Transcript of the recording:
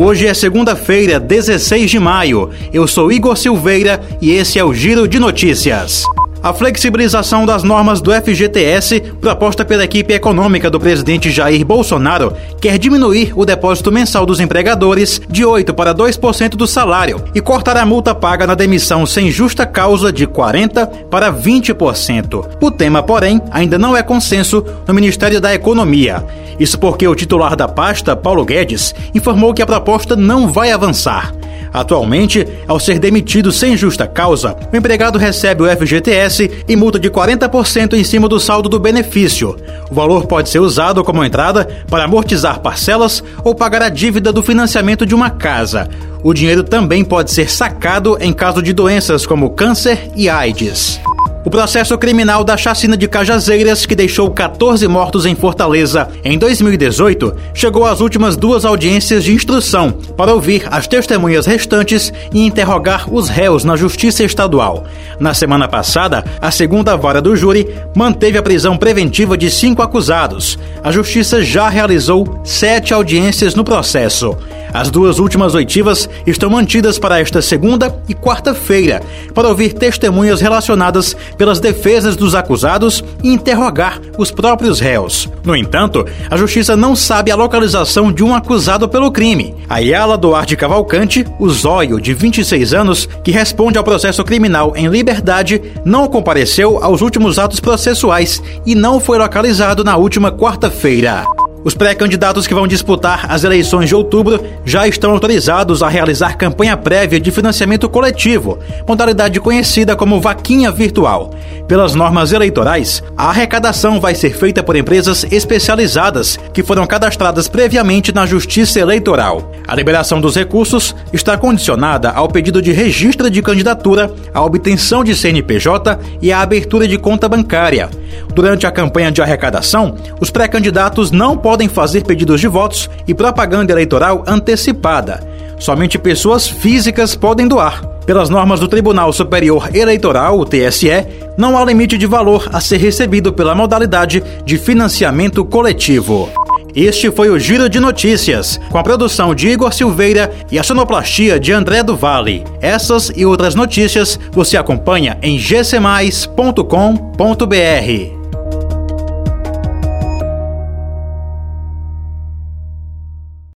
Hoje é segunda-feira, 16 de maio. Eu sou Igor Silveira e esse é o Giro de Notícias. A flexibilização das normas do FGTS, proposta pela equipe econômica do presidente Jair Bolsonaro, quer diminuir o depósito mensal dos empregadores de 8% para 2% do salário e cortar a multa paga na demissão sem justa causa de 40% para 20%. O tema, porém, ainda não é consenso no Ministério da Economia. Isso porque o titular da pasta, Paulo Guedes, informou que a proposta não vai avançar. Atualmente, ao ser demitido sem justa causa, o empregado recebe o FGTS e multa de 40% em cima do saldo do benefício. O valor pode ser usado como entrada para amortizar parcelas ou pagar a dívida do financiamento de uma casa. O dinheiro também pode ser sacado em caso de doenças como câncer e AIDS. O processo criminal da chacina de Cajazeiras, que deixou 14 mortos em Fortaleza em 2018, chegou às últimas duas audiências de instrução para ouvir as testemunhas restantes e interrogar os réus na Justiça Estadual. Na semana passada, a segunda vara do júri manteve a prisão preventiva de cinco acusados. A Justiça já realizou sete audiências no processo. As duas últimas oitivas estão mantidas para esta segunda e quarta-feira, para ouvir testemunhas relacionadas pelas defesas dos acusados e interrogar os próprios réus. No entanto, a justiça não sabe a localização de um acusado pelo crime. Ayala Duarte Cavalcante, o zóio de 26 anos, que responde ao processo criminal em liberdade, não compareceu aos últimos atos processuais e não foi localizado na última quarta-feira. Os pré-candidatos que vão disputar as eleições de outubro já estão autorizados a realizar campanha prévia de financiamento coletivo, modalidade conhecida como vaquinha virtual. Pelas normas eleitorais, a arrecadação vai ser feita por empresas especializadas que foram cadastradas previamente na Justiça Eleitoral. A liberação dos recursos está condicionada ao pedido de registro de candidatura, à obtenção de CNPJ e à abertura de conta bancária. Durante a campanha de arrecadação, os pré-candidatos não podem fazer pedidos de votos e propaganda eleitoral antecipada. Somente pessoas físicas podem doar. Pelas normas do Tribunal Superior Eleitoral, o TSE, não há limite de valor a ser recebido pela modalidade de financiamento coletivo. Este foi o Giro de Notícias, com a produção de Igor Silveira e a sonoplastia de André do Vale. Essas e outras notícias você acompanha em gcmais.com.br.